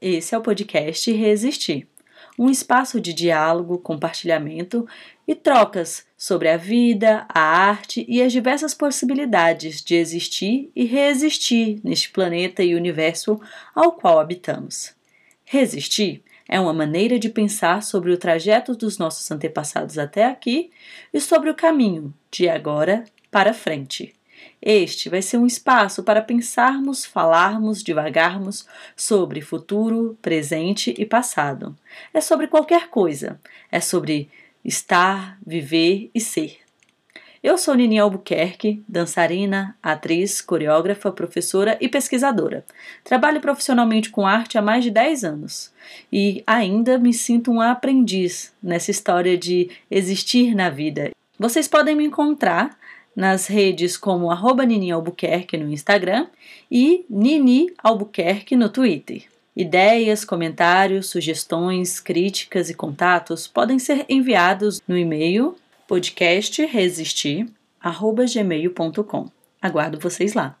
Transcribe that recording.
esse é o podcast Resistir um espaço de diálogo, compartilhamento e trocas sobre a vida, a arte e as diversas possibilidades de existir e reexistir neste planeta e universo ao qual habitamos. Resistir é uma maneira de pensar sobre o trajeto dos nossos antepassados até aqui e sobre o caminho de agora para frente. Este vai ser um espaço para pensarmos, falarmos, divagarmos sobre futuro, presente e passado. É sobre qualquer coisa. É sobre estar, viver e ser. Eu sou Nini Albuquerque, dançarina, atriz, coreógrafa, professora e pesquisadora. Trabalho profissionalmente com arte há mais de 10 anos e ainda me sinto um aprendiz nessa história de existir na vida. Vocês podem me encontrar nas redes como arroba Nini Albuquerque no Instagram e Nini Albuquerque no Twitter. Ideias, comentários, sugestões, críticas e contatos podem ser enviados no e-mail podcastresistir@gmail.com. Aguardo vocês lá.